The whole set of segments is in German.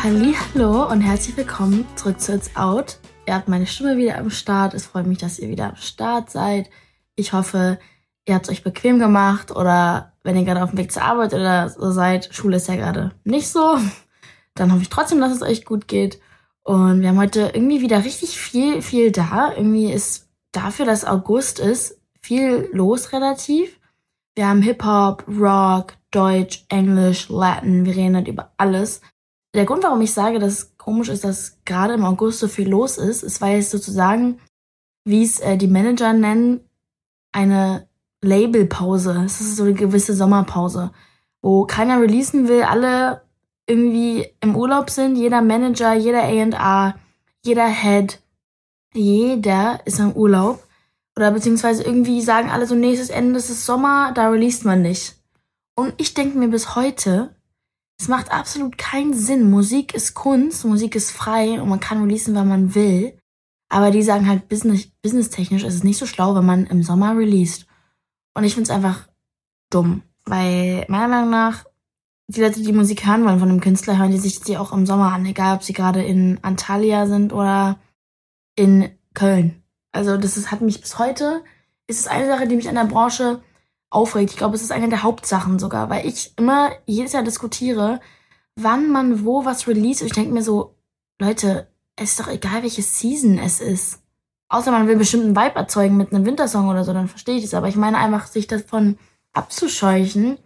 Hallo und herzlich willkommen zurück zu It's Out. Ihr habt meine Stimme wieder am Start. Es freut mich, dass ihr wieder am Start seid. Ich hoffe, ihr habt es euch bequem gemacht oder wenn ihr gerade auf dem Weg zur Arbeit oder so seid, Schule ist ja gerade nicht so, dann hoffe ich trotzdem, dass es euch gut geht. Und wir haben heute irgendwie wieder richtig viel, viel da. Irgendwie ist dafür, dass August ist, viel los relativ. Wir haben Hip-Hop, Rock, Deutsch, Englisch, Latin. Wir reden halt über alles. Der Grund, warum ich sage, dass es komisch ist, dass gerade im August so viel los ist, ist, weil es sozusagen, wie es äh, die Manager nennen, eine Labelpause. Es ist so eine gewisse Sommerpause, wo keiner releasen will, alle irgendwie im Urlaub sind, jeder Manager, jeder A&R, jeder Head, jeder ist im Urlaub. Oder beziehungsweise irgendwie sagen alle so, nächstes Ende ist Sommer, da released man nicht. Und ich denke mir bis heute, es macht absolut keinen Sinn. Musik ist Kunst, Musik ist frei und man kann releasen, wann man will. Aber die sagen halt, business, businesstechnisch ist es nicht so schlau, wenn man im Sommer released. Und ich finde es einfach dumm. Weil meiner Meinung nach, die Leute, die Musik hören wollen von einem Künstler, hören die sich die auch im Sommer an, egal ob sie gerade in Antalya sind oder in Köln. Also das ist, hat mich bis heute, ist es eine Sache, die mich an der Branche aufregt. Ich glaube, es ist eine der Hauptsachen sogar, weil ich immer jedes Jahr diskutiere, wann man wo was release. Und ich denke mir so, Leute, es ist doch egal, welche Season es ist. Außer man will bestimmt einen Vibe erzeugen mit einem Wintersong oder so, dann verstehe ich das. Aber ich meine einfach, sich davon abzuscheuchen,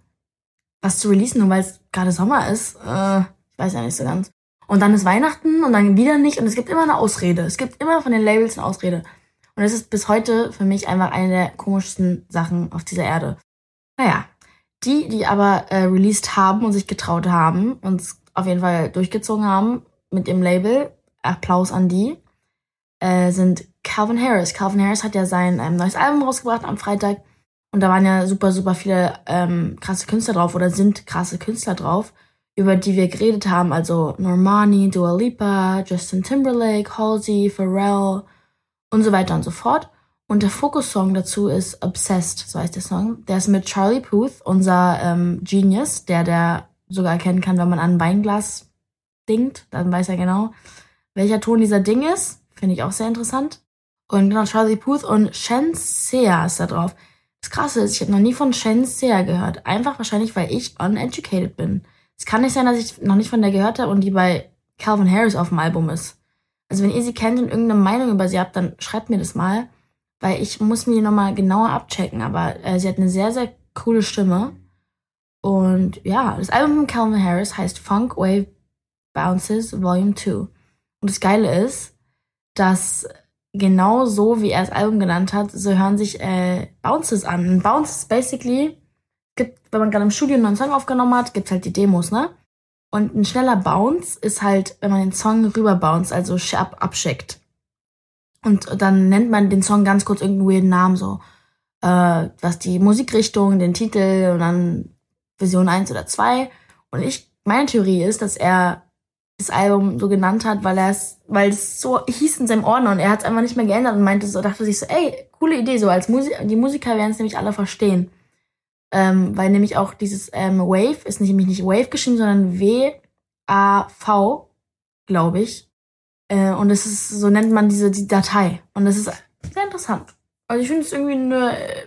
was zu releasen, nur weil es gerade Sommer ist. Äh, ich weiß ja nicht so ganz. Und dann ist Weihnachten und dann wieder nicht. Und es gibt immer eine Ausrede. Es gibt immer von den Labels eine Ausrede. Und es ist bis heute für mich einfach eine der komischsten Sachen auf dieser Erde. Naja, die, die aber äh, released haben und sich getraut haben und auf jeden Fall durchgezogen haben mit dem Label, Applaus an die, äh, sind Calvin Harris. Calvin Harris hat ja sein ähm, neues Album rausgebracht am Freitag. Und da waren ja super, super viele ähm, krasse Künstler drauf oder sind krasse Künstler drauf, über die wir geredet haben. Also Normani, Dua Lipa, Justin Timberlake, Halsey, Pharrell, und so weiter und so fort. Und der Fokussong dazu ist Obsessed, so heißt der Song. Der ist mit Charlie Puth, unser ähm, Genius, der der sogar erkennen kann, wenn man an ein Weinglas dingt. Dann weiß er genau, welcher Ton dieser Ding ist. Finde ich auch sehr interessant. Und genau, Charlie Puth und Shen Sea ist da drauf. Das Krasse ist, ich habe noch nie von Shen Sea gehört. Einfach wahrscheinlich, weil ich uneducated bin. Es kann nicht sein, dass ich noch nicht von der gehört habe und die bei Calvin Harris auf dem Album ist. Also wenn ihr sie kennt und irgendeine Meinung über sie habt, dann schreibt mir das mal, weil ich muss mir die nochmal genauer abchecken. Aber äh, sie hat eine sehr, sehr coole Stimme. Und ja, das Album von Calvin Harris heißt Funk Wave Bounces Volume 2. Und das Geile ist, dass genau so, wie er das Album genannt hat, so hören sich äh, Bounces an. Bounces ist basically, gibt, wenn man gerade im Studio einen neuen Song aufgenommen hat, gibt's halt die Demos, ne? Und ein schneller Bounce ist halt, wenn man den Song rüber bounce, also ab, abschickt. Und dann nennt man den Song ganz kurz irgendeinen weirden Namen, so, äh, was die Musikrichtung, den Titel und dann Version 1 oder 2. Und ich, meine Theorie ist, dass er das Album so genannt hat, weil er es, weil es so hieß in seinem Ordner und er hat es einfach nicht mehr geändert und meinte so, dachte sich so, ey, coole Idee, so als Musik, die Musiker werden es nämlich alle verstehen. Ähm, weil nämlich auch dieses ähm, Wave ist nämlich nicht Wave geschrieben, sondern W-A-V, glaube ich. Äh, und das ist, so nennt man diese die Datei. Und das ist sehr interessant. Also ich finde es irgendwie eine äh,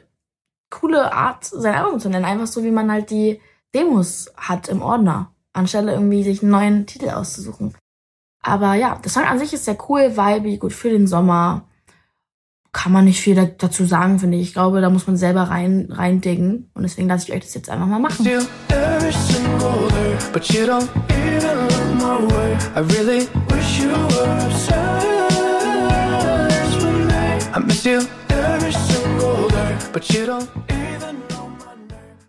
coole Art, sein Album zu nennen. Einfach so, wie man halt die Demos hat im Ordner, anstelle irgendwie sich einen neuen Titel auszusuchen. Aber ja, das Song an sich ist sehr cool, vibey, gut für den Sommer kann man nicht viel dazu sagen, finde ich. Ich glaube, da muss man selber rein, rein diggen. Und deswegen lasse ich euch das jetzt einfach mal machen.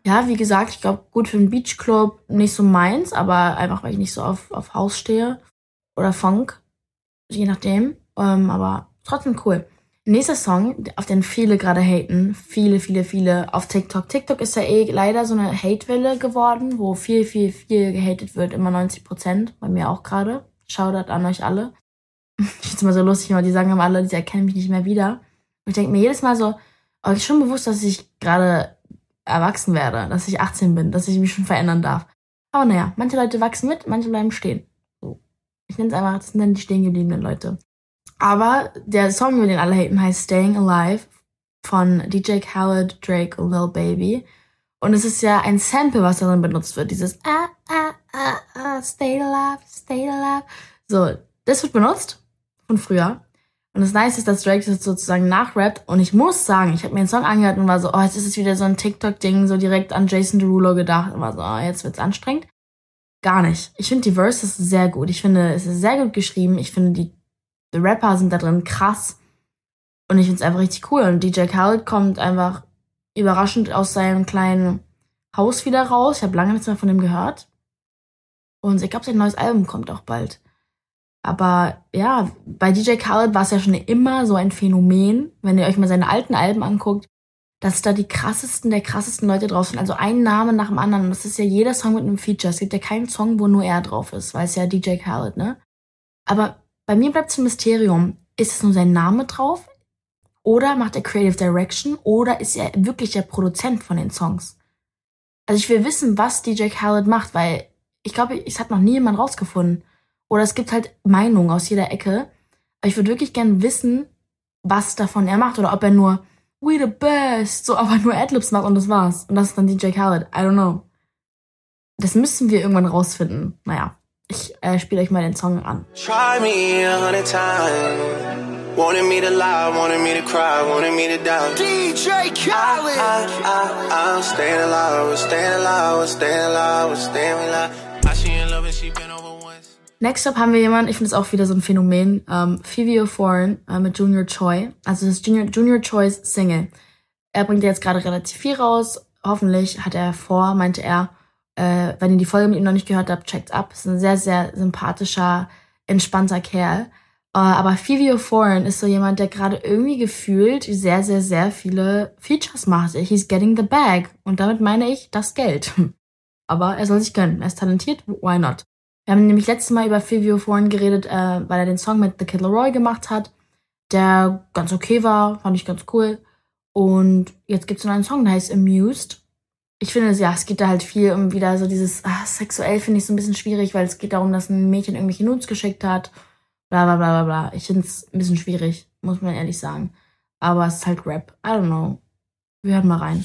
Ja, wie gesagt, ich glaube, gut für einen Beachclub nicht so meins, aber einfach, weil ich nicht so auf, auf Haus stehe. Oder Funk. Je nachdem. Ähm, aber trotzdem cool. Nächster Song, auf den viele gerade haten, viele, viele, viele auf TikTok. TikTok ist ja eh leider so eine Hate-Welle geworden, wo viel, viel, viel gehatet wird, immer 90 Prozent, bei mir auch gerade. Shoutout an euch alle. Ich find's immer so lustig, weil die sagen immer alle, die erkennen mich nicht mehr wieder. Und ich denke mir jedes Mal so, ich schon bewusst, dass ich gerade erwachsen werde, dass ich 18 bin, dass ich mich schon verändern darf. Aber naja, manche Leute wachsen mit, manche bleiben stehen. So, Ich nenne es einfach, das sind dann die stehen gebliebenen Leute. Aber der Song, über den alle haten, heißt Staying Alive von DJ Khaled, Drake und Lil Baby. Und es ist ja ein Sample, was darin benutzt wird. Dieses ah, ah, ah, ah, stay alive, stay alive. So, das wird benutzt von früher. Und das Nice ist, dass Drake das sozusagen nachrappt. Und ich muss sagen, ich habe mir den Song angehört und war so, oh, jetzt ist es wieder so ein TikTok-Ding, so direkt an Jason Derulo gedacht. Und war so, oh, jetzt wird's anstrengend. Gar nicht. Ich finde die Verses sehr gut. Ich finde, es ist sehr gut geschrieben. Ich finde, die, die Rapper sind da drin krass. Und ich finde es einfach richtig cool. Und DJ Khaled kommt einfach überraschend aus seinem kleinen Haus wieder raus. Ich habe lange nichts mehr von ihm gehört. Und ich glaube, sein neues Album kommt auch bald. Aber ja, bei DJ Khaled war es ja schon immer so ein Phänomen, wenn ihr euch mal seine alten Alben anguckt, dass da die krassesten der krassesten Leute drauf sind. Also ein Name nach dem anderen. Und das ist ja jeder Song mit einem Feature. Es gibt ja keinen Song, wo nur er drauf ist, weil es ja DJ Khaled, ne? Aber bei mir bleibt es ein Mysterium. Ist es nur sein Name drauf? Oder macht er Creative Direction? Oder ist er wirklich der Produzent von den Songs? Also ich will wissen, was DJ Khaled macht, weil ich glaube, es hat noch nie jemand rausgefunden. Oder es gibt halt Meinungen aus jeder Ecke. Aber ich würde wirklich gern wissen, was davon er macht. Oder ob er nur We the best, so aber nur Adlibs macht und das war's. Und das ist dann DJ Khaled. I don't know. Das müssen wir irgendwann rausfinden. Naja, ich äh, spiele euch mal den Song an. Try me a hundred times. Wanted me to lie, wanted me to cry, wanted me to die. DJ Khaled. I, I, I, I'm staying alive, staying alive, staying alive, staying alive. I she in love and she been over Next up haben wir jemanden, ich finde es auch wieder so ein Phänomen, ähm, Fivio Foreign äh, mit Junior Choi. Also das Junior, Junior Choi's Single. Er bringt jetzt gerade relativ viel raus. Hoffentlich hat er vor, meinte er, äh, wenn ihr die Folge mit ihm noch nicht gehört habt, checkt ab. Ist ein sehr, sehr sympathischer, entspannter Kerl. Äh, aber Fivio Foreign ist so jemand, der gerade irgendwie gefühlt sehr, sehr, sehr viele Features macht. He's getting the bag. Und damit meine ich das Geld. aber er soll sich gönnen. Er ist talentiert, why not? Wir haben nämlich letztes Mal über Fivio vorhin geredet, äh, weil er den Song mit The Kid Leroy gemacht hat, der ganz okay war, fand ich ganz cool. Und jetzt gibt's noch einen Song, der heißt Amused. Ich finde, ja, es geht da halt viel um wieder so dieses, ah, sexuell finde ich so ein bisschen schwierig, weil es geht darum, dass ein Mädchen irgendwelche Nudes geschickt hat. Bla bla bla bla bla. Ich finde es ein bisschen schwierig, muss man ehrlich sagen. Aber es ist halt Rap. I don't know. Wir hören mal rein.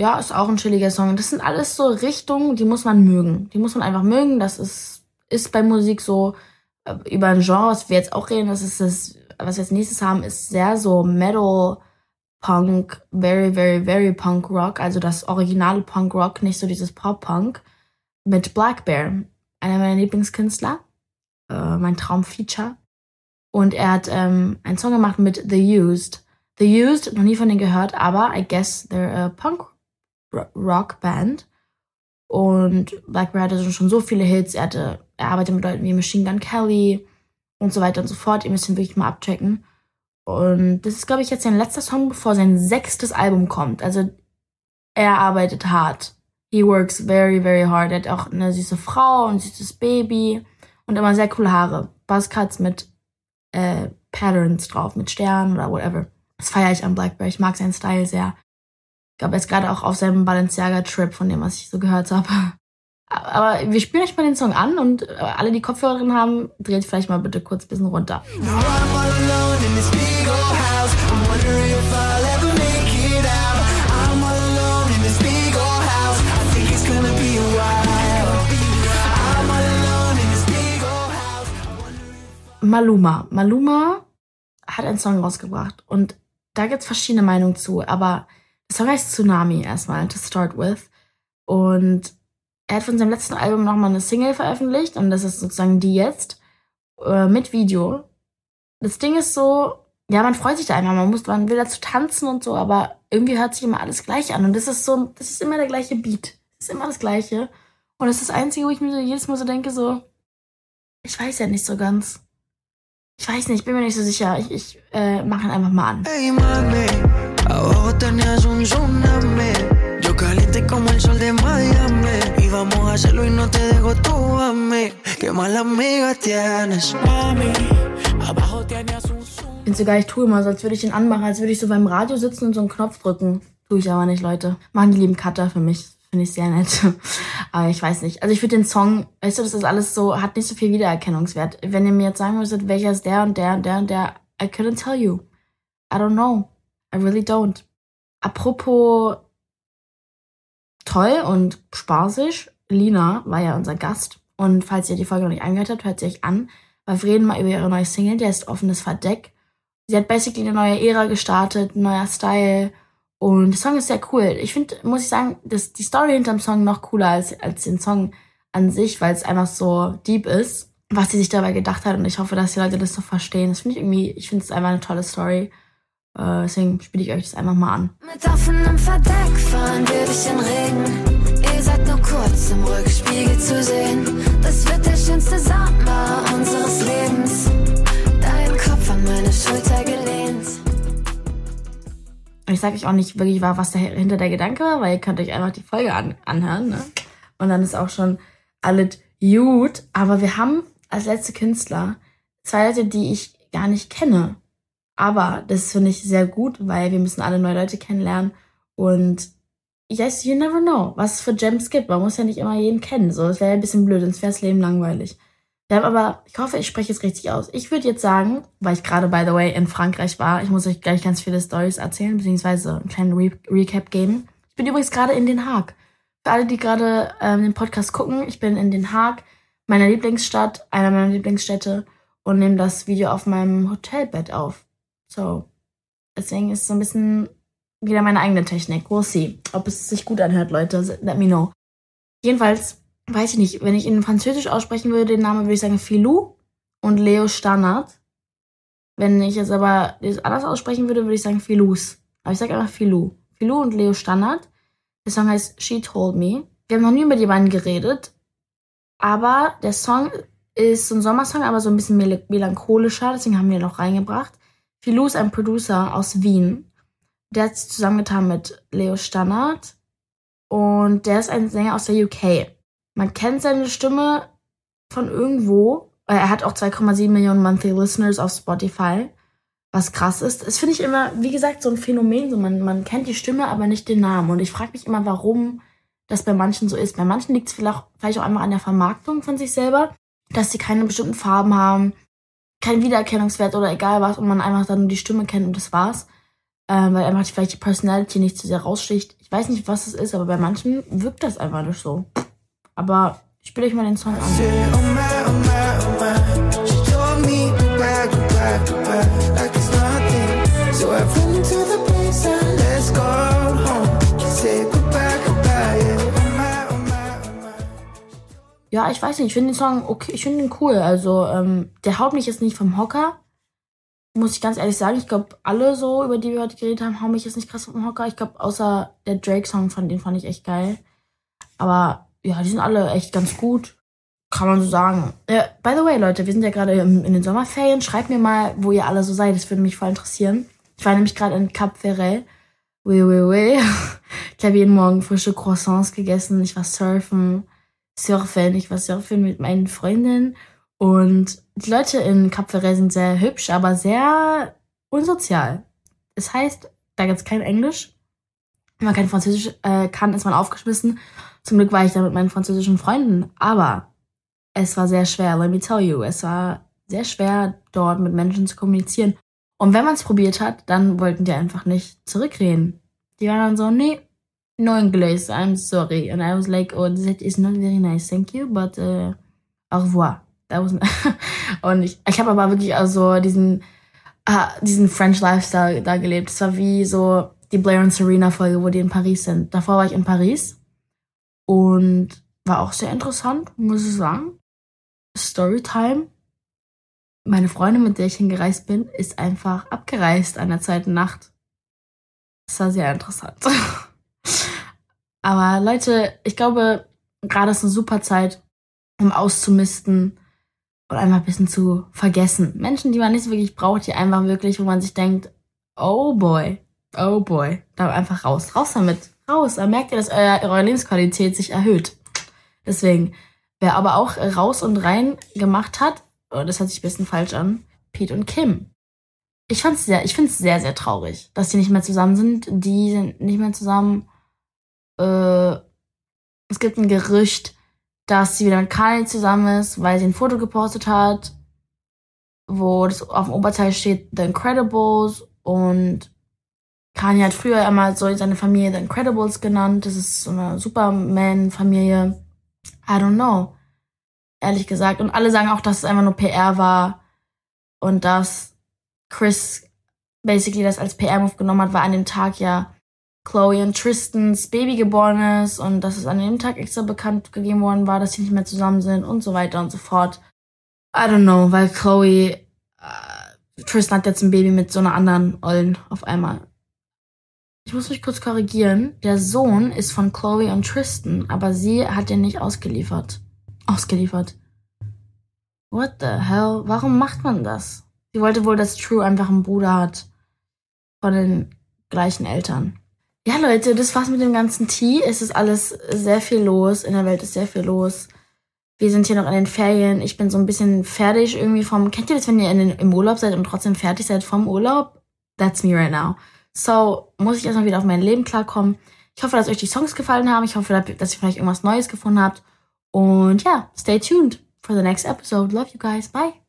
Ja, ist auch ein chilliger Song. Das sind alles so Richtungen, die muss man mögen. Die muss man einfach mögen. Das ist, ist bei Musik so äh, über ein Genre, was wir jetzt auch reden. Das ist das, was wir als nächstes haben, ist sehr so Metal, Punk, very, very, very Punk Rock. Also das originale Punk Rock, nicht so dieses Pop Punk. Mit Black Bear, einer meiner Lieblingskünstler äh, mein Traumfeature. Und er hat ähm, einen Song gemacht mit The Used. The Used, noch nie von denen gehört, aber I guess they're a Punk Rock Band. Und Blackbear hatte schon so viele Hits. Er, hatte, er arbeitet mit Leuten wie Machine Gun Kelly und so weiter und so fort. Ihr müsst ihn wirklich mal abchecken. Und das ist, glaube ich, jetzt sein letzter Song, bevor sein sechstes Album kommt. Also er arbeitet hart. He works very, very hard. Er hat auch eine süße Frau und ein süßes Baby und immer sehr coole Haare. Buzzcuts mit äh, Patterns drauf, mit Sternen oder whatever. Das feiere ich an Blackberry. Ich mag seinen Style sehr. Ich glaube, er ist gerade auch auf seinem Balenciaga-Trip, von dem, was ich so gehört habe. Aber wir spielen euch mal den Song an und äh, alle, die Kopfhörer drin haben, dreht vielleicht mal bitte kurz ein bisschen runter. Maluma. Maluma hat einen Song rausgebracht und da gibt's verschiedene Meinungen zu, aber Song heißt Tsunami erstmal, to start with. Und er hat von seinem letzten Album nochmal eine Single veröffentlicht und das ist sozusagen die jetzt äh, mit Video. Das Ding ist so, ja, man freut sich da einfach, man muss, man will dazu tanzen und so, aber irgendwie hört sich immer alles gleich an und das ist so, das ist immer der gleiche Beat. Das ist immer das gleiche. Und das ist das Einzige, wo ich mir jedes Mal so denke, so, ich weiß ja nicht so ganz. Ich weiß nicht, bin mir nicht so sicher. Ich, ich äh, mache ihn einfach mal an. Hey, mami, abajo tenías un tsunami. Yo caliente como el sol de Miami. Y vamos a hacerlo y no te dejo tú a mí. Qué mala amiga tienes. Mami. bin sogar, ich tue immer so, als würde ich den anmachen, als würde ich so beim Radio sitzen und so einen Knopf drücken. Tue ich aber nicht, Leute. Machen die lieben Cutter für mich. Finde ich sehr nett. aber ich weiß nicht. Also ich würde den Song, weißt du, das ist alles so, hat nicht so viel Wiedererkennungswert. Wenn ihr mir jetzt sagen müsstet, welcher ist der und der und der und der, I couldn't tell you. I don't know. I really don't. Apropos toll und spaßig, Lina war ja unser Gast. Und falls ihr die Folge noch nicht angehört habt, hört sie euch an. Weil wir reden mal über ihre neue Single, der ist Offenes Verdeck. Sie hat basically eine neue Ära gestartet, ein neuer Style. Und der Song ist sehr cool. Ich finde, muss ich sagen, dass die Story hinterm Song noch cooler als, als den Song an sich, weil es einfach so deep ist, was sie sich dabei gedacht hat. Und ich hoffe, dass die Leute das so verstehen. Das finde ich irgendwie, ich finde es einfach eine tolle Story. Äh, deswegen spiele ich euch das einfach mal an. Mit offenem Verdeck fahren wir durch den Regen. Ihr seid nur kurz im Rückspiegel zu sehen. Das wird der schönste Sommer unseres Lebens an meine Schulter gelehnt. Und ich sage euch auch nicht wirklich, was dahinter der Gedanke war, weil ihr könnt euch einfach die Folge an, anhören. Ne? Und dann ist auch schon alles gut. Aber wir haben als letzte Künstler zwei Leute, die ich gar nicht kenne. Aber das finde ich sehr gut, weil wir müssen alle neue Leute kennenlernen. Und yes, you never know, was es für Gems gibt. Man muss ja nicht immer jeden kennen. So, das wäre ein bisschen blöd, sonst wäre das Leben langweilig. Wir haben aber, ich hoffe, ich spreche es richtig aus. Ich würde jetzt sagen, weil ich gerade, by the way, in Frankreich war, ich muss euch gleich ganz viele Stories erzählen, beziehungsweise einen kleinen Re Recap geben. Ich bin übrigens gerade in Den Haag. Für alle, die gerade ähm, den Podcast gucken, ich bin in Den Haag, meiner Lieblingsstadt, einer meiner Lieblingsstädte, und nehme das Video auf meinem Hotelbett auf. So. Deswegen ist es so ein bisschen wieder meine eigene Technik. We'll see. Ob es sich gut anhört, Leute. Let me know. Jedenfalls weiß ich nicht, wenn ich ihn Französisch aussprechen würde, den Namen würde ich sagen Filou und Leo Standard. Wenn ich es aber anders aussprechen würde, würde ich sagen Filous. Aber ich sage einfach Filou. Filou und Leo Standard. Der Song heißt She Told Me. Wir haben noch nie über die beiden geredet. Aber der Song ist so ein Sommersong, aber so ein bisschen mel melancholischer. Deswegen haben wir ihn noch reingebracht. Filou ist ein Producer aus Wien. Der hat sich zusammengetan mit Leo Standard. Und der ist ein Sänger aus der UK. Man kennt seine Stimme von irgendwo. Er hat auch 2,7 Millionen Monthly Listeners auf Spotify, was krass ist. Das finde ich immer, wie gesagt, so ein Phänomen. So man, man kennt die Stimme, aber nicht den Namen. Und ich frage mich immer, warum das bei manchen so ist. Bei manchen liegt es vielleicht, vielleicht auch einmal an der Vermarktung von sich selber, dass sie keine bestimmten Farben haben, keinen Wiedererkennungswert oder egal was und man einfach dann nur die Stimme kennt und das war's. Ähm, weil einfach vielleicht die Personality nicht zu sehr raussticht. Ich weiß nicht, was es ist, aber bei manchen wirkt das einfach nicht so. Aber ich spiele euch mal den Song an. Ja, ich weiß nicht, ich finde den Song okay, ich finde ihn cool. Also, ähm, der haut mich jetzt nicht vom Hocker. Muss ich ganz ehrlich sagen. Ich glaube, alle so, über die wir heute geredet haben, hauen mich jetzt nicht krass vom Hocker. Ich glaube, außer der Drake-Song, von den fand ich echt geil. Aber ja, die sind alle echt ganz gut. Kann man so sagen. Äh, by the way, Leute, wir sind ja gerade in den Sommerferien. Schreibt mir mal, wo ihr alle so seid. Das würde mich voll interessieren. Ich war nämlich gerade in Cap Ferret. Oui, oui, oui. Ich habe jeden Morgen frische Croissants gegessen. Ich war surfen, surfen. Ich war surfen mit meinen Freundinnen. Und die Leute in Cap Ferret sind sehr hübsch, aber sehr unsozial. Das heißt, da gibt's kein Englisch. Wenn man kein Französisch äh, kann, ist man aufgeschmissen. Zum Glück war ich da mit meinen französischen Freunden, aber es war sehr schwer, let me tell you. Es war sehr schwer, dort mit Menschen zu kommunizieren. Und wenn man es probiert hat, dann wollten die einfach nicht zurückreden. Die waren dann so, nee, no English, I'm sorry. And I was like, oh, that is not very nice, thank you, but uh, au revoir. That was und ich, ich habe aber wirklich also diesen, uh, diesen French Lifestyle da gelebt. Es war wie so die Blair und Serena Folge, wo die in Paris sind. Davor war ich in Paris und war auch sehr interessant, muss ich sagen. Storytime. Meine Freundin, mit der ich hingereist bin, ist einfach abgereist an der zweiten Nacht. Das war sehr interessant. Aber Leute, ich glaube, gerade ist eine super Zeit, um auszumisten und einfach ein bisschen zu vergessen. Menschen, die man nicht wirklich braucht, die einfach wirklich, wo man sich denkt, oh boy, oh boy, da einfach raus, raus damit raus. Da merkt ihr, dass eure Lebensqualität sich erhöht. Deswegen, wer aber auch raus und rein gemacht hat, oh, das hört sich ein bisschen falsch an, Pete und Kim. Ich fand's sehr, ich finde es sehr, sehr traurig, dass die nicht mehr zusammen sind. Die sind nicht mehr zusammen. Äh, es gibt ein Gerücht, dass sie wieder mit Kanye zusammen ist, weil sie ein Foto gepostet hat, wo das auf dem Oberteil steht The Incredibles und Kanye hat früher immer so seine Familie The Incredibles genannt. Das ist so eine Superman-Familie. I don't know. Ehrlich gesagt. Und alle sagen auch, dass es einfach nur PR war und dass Chris basically das als PR-Move genommen hat, weil an dem Tag ja Chloe und Tristans Baby geboren ist und dass es an dem Tag extra bekannt gegeben worden war, dass sie nicht mehr zusammen sind und so weiter und so fort. I don't know, weil Chloe, äh, Tristan hat jetzt ein Baby mit so einer anderen Ollen auf einmal. Ich muss mich kurz korrigieren. Der Sohn ist von Chloe und Tristan, aber sie hat ihn nicht ausgeliefert. Ausgeliefert. What the hell? Warum macht man das? Sie wollte wohl, dass True einfach einen Bruder hat. Von den gleichen Eltern. Ja, Leute, das war's mit dem ganzen Tee. Es ist alles sehr viel los. In der Welt ist sehr viel los. Wir sind hier noch in den Ferien. Ich bin so ein bisschen fertig irgendwie vom. Kennt ihr das, wenn ihr in den, im Urlaub seid und trotzdem fertig seid vom Urlaub? That's me right now. So muss ich erstmal wieder auf mein Leben klarkommen. Ich hoffe, dass euch die Songs gefallen haben. Ich hoffe, dass ihr vielleicht irgendwas Neues gefunden habt. Und ja, stay tuned for the next episode. Love you guys. Bye.